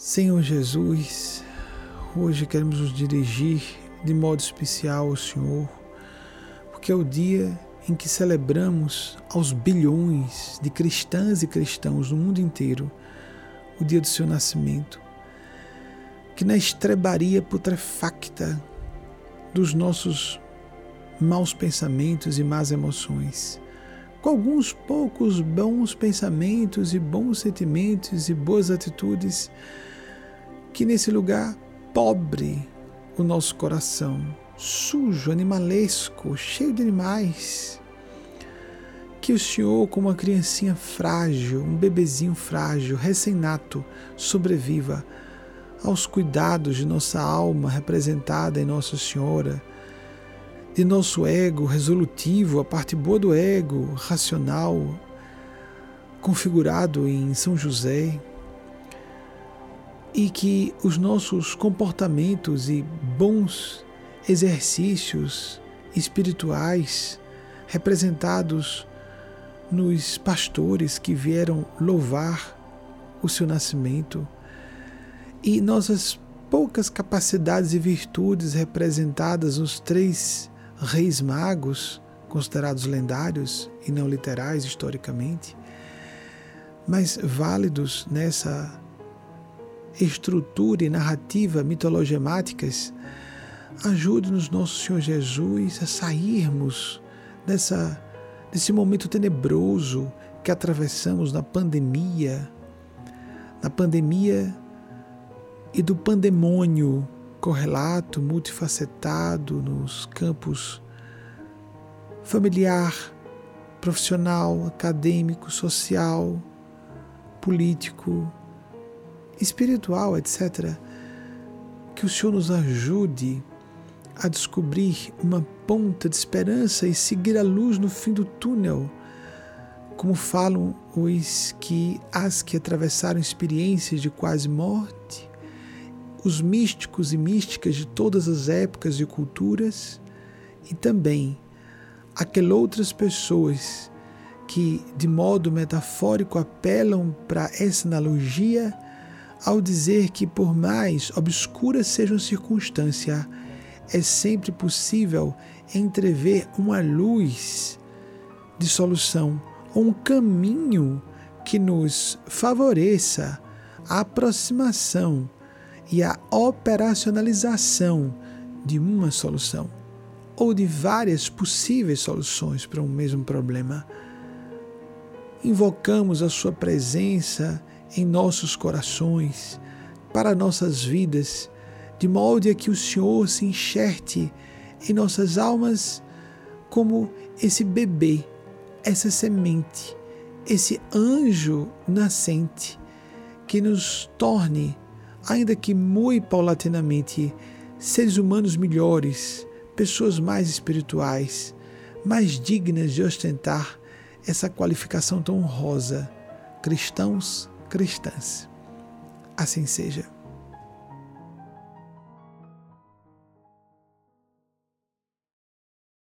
Senhor Jesus, hoje queremos nos dirigir de modo especial ao Senhor, porque é o dia em que celebramos aos bilhões de cristãs e cristãos no mundo inteiro o dia do seu nascimento. Que na estrebaria putrefacta dos nossos maus pensamentos e más emoções, com alguns poucos bons pensamentos e bons sentimentos e boas atitudes, que nesse lugar pobre o nosso coração, sujo, animalesco, cheio de animais, que o Senhor, como uma criancinha frágil, um bebezinho frágil, recém-nato, sobreviva aos cuidados de nossa alma representada em Nossa Senhora, de nosso ego resolutivo, a parte boa do ego, racional, configurado em São José, e que os nossos comportamentos e bons exercícios espirituais representados nos pastores que vieram louvar o seu nascimento e nossas poucas capacidades e virtudes representadas nos três reis magos, considerados lendários e não literais historicamente, mas válidos nessa estrutura e narrativa mitologemáticas, ajude-nos, nosso Senhor Jesus, a sairmos dessa, desse momento tenebroso que atravessamos na pandemia, na pandemia e do pandemônio correlato, multifacetado nos campos familiar, profissional, acadêmico, social, político, espiritual, etc. Que o Senhor nos ajude a descobrir uma ponta de esperança e seguir a luz no fim do túnel, como falam os que as que atravessaram experiências de quase morte, os místicos e místicas de todas as épocas e culturas, e também aquelas outras pessoas que, de modo metafórico, apelam para essa analogia ao dizer que, por mais obscura seja a circunstância, é sempre possível entrever uma luz de solução, ou um caminho que nos favoreça a aproximação e a operacionalização de uma solução ou de várias possíveis soluções para um mesmo problema. Invocamos a Sua presença em nossos corações, para nossas vidas, de modo a que o Senhor se enxerte em nossas almas como esse bebê, essa semente, esse anjo nascente que nos torne, ainda que muito paulatinamente, seres humanos melhores, pessoas mais espirituais, mais dignas de ostentar essa qualificação tão honrosa, cristãos cristãs. Assim seja.